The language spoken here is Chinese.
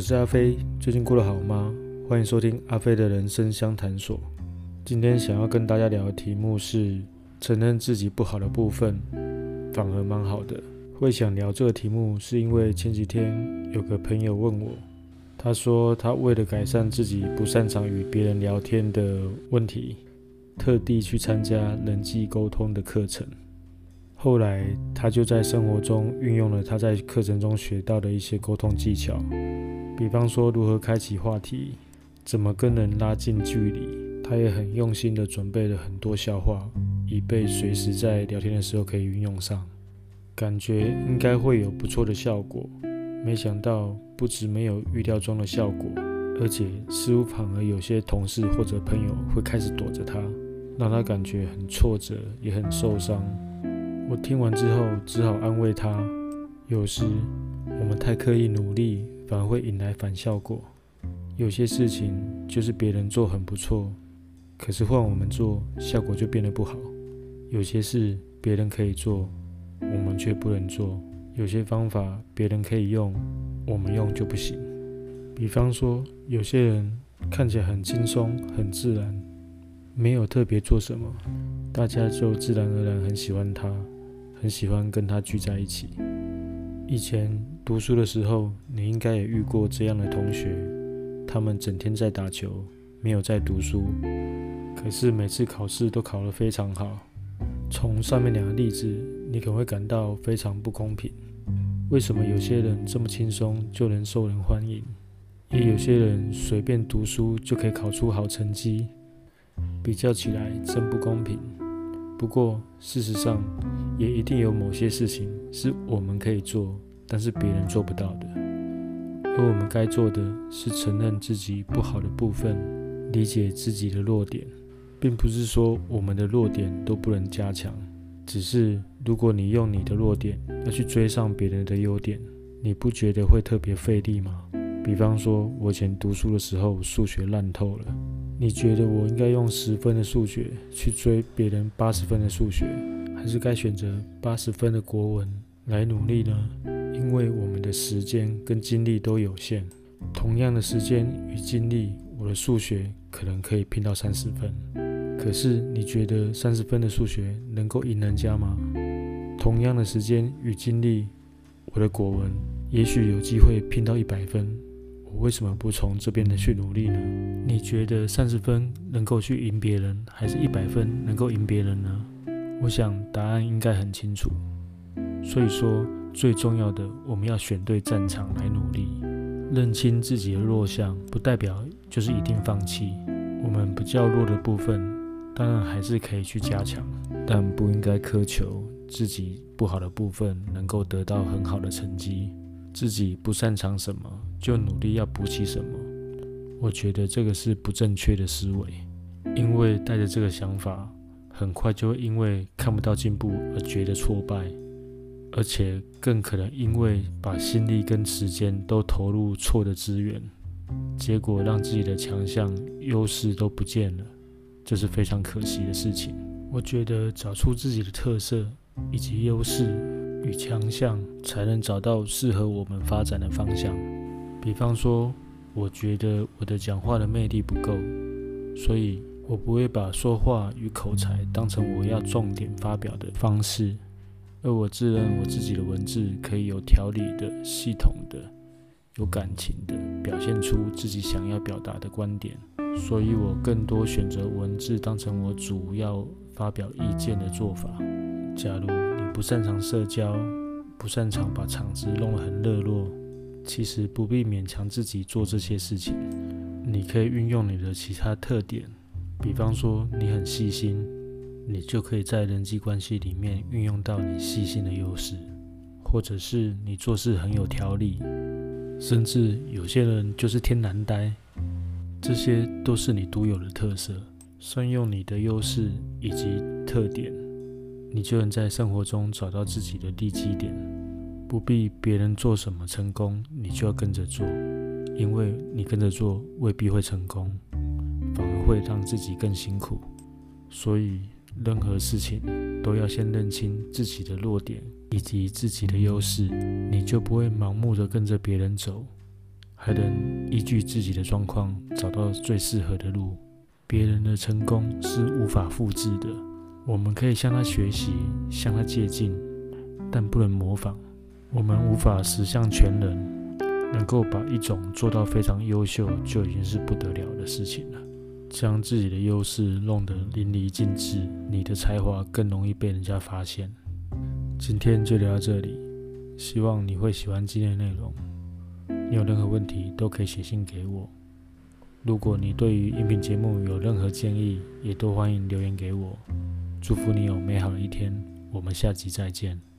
我是阿飞，最近过得好吗？欢迎收听阿飞的人生相谈所。今天想要跟大家聊的题目是承认自己不好的部分，反而蛮好的。会想聊这个题目，是因为前几天有个朋友问我，他说他为了改善自己不擅长与别人聊天的问题，特地去参加人际沟通的课程。后来，他就在生活中运用了他在课程中学到的一些沟通技巧，比方说如何开启话题，怎么跟人拉近距离。他也很用心地准备了很多笑话，以备随时在聊天的时候可以运用上，感觉应该会有不错的效果。没想到，不止没有预料中的效果，而且似乎反而有些同事或者朋友会开始躲着他，让他感觉很挫折，也很受伤。我听完之后，只好安慰他。有时我们太刻意努力，反而会引来反效果。有些事情就是别人做很不错，可是换我们做，效果就变得不好。有些事别人可以做，我们却不能做。有些方法别人可以用，我们用就不行。比方说，有些人看起来很轻松、很自然，没有特别做什么，大家就自然而然很喜欢他。很喜欢跟他聚在一起。以前读书的时候，你应该也遇过这样的同学，他们整天在打球，没有在读书，可是每次考试都考得非常好。从上面两个例子，你可能会感到非常不公平。为什么有些人这么轻松就能受人欢迎，也有些人随便读书就可以考出好成绩？比较起来，真不公平。不过，事实上，也一定有某些事情是我们可以做，但是别人做不到的。而我们该做的是承认自己不好的部分，理解自己的弱点，并不是说我们的弱点都不能加强。只是，如果你用你的弱点要去追上别人的优点，你不觉得会特别费力吗？比方说，我以前读书的时候，数学烂透了。你觉得我应该用十分的数学去追别人八十分的数学，还是该选择八十分的国文来努力呢？因为我们的时间跟精力都有限，同样的时间与精力，我的数学可能可以拼到三十分。可是你觉得三十分的数学能够赢人家吗？同样的时间与精力，我的国文也许有机会拼到一百分。我为什么不从这边的去努力呢？你觉得三十分能够去赢别人，还是一百分能够赢别人呢？我想答案应该很清楚。所以说，最重要的，我们要选对战场来努力，认清自己的弱项，不代表就是一定放弃。我们比较弱的部分，当然还是可以去加强，但不应该苛求自己不好的部分能够得到很好的成绩。自己不擅长什么，就努力要补齐什么。我觉得这个是不正确的思维，因为带着这个想法，很快就会因为看不到进步而觉得挫败，而且更可能因为把心力跟时间都投入错的资源，结果让自己的强项、优势都不见了，这是非常可惜的事情。我觉得找出自己的特色以及优势。与强项才能找到适合我们发展的方向。比方说，我觉得我的讲话的魅力不够，所以我不会把说话与口才当成我要重点发表的方式，而我自认我自己的文字可以有条理的、系统的、有感情的表现出自己想要表达的观点，所以我更多选择文字当成我主要发表意见的做法。假如你不擅长社交，不擅长把场子弄得很热络，其实不必勉强自己做这些事情。你可以运用你的其他特点，比方说你很细心，你就可以在人际关系里面运用到你细心的优势；或者是你做事很有条理，甚至有些人就是天然呆，这些都是你独有的特色。善用你的优势以及特点。你就能在生活中找到自己的利基点，不必别人做什么成功，你就要跟着做，因为你跟着做未必会成功，反而会让自己更辛苦。所以，任何事情都要先认清自己的弱点以及自己的优势，你就不会盲目的跟着别人走，还能依据自己的状况找到最适合的路。别人的成功是无法复制的，我们可以向他学习，向他借鉴，但不能模仿。我们无法十项全能，能够把一种做到非常优秀，就已经是不得了的事情了。将自己的优势弄得淋漓尽致，你的才华更容易被人家发现。今天就聊到这里，希望你会喜欢今天的内容。你有任何问题都可以写信给我。如果你对于音频节目有任何建议，也都欢迎留言给我。祝福你有美好的一天，我们下集再见。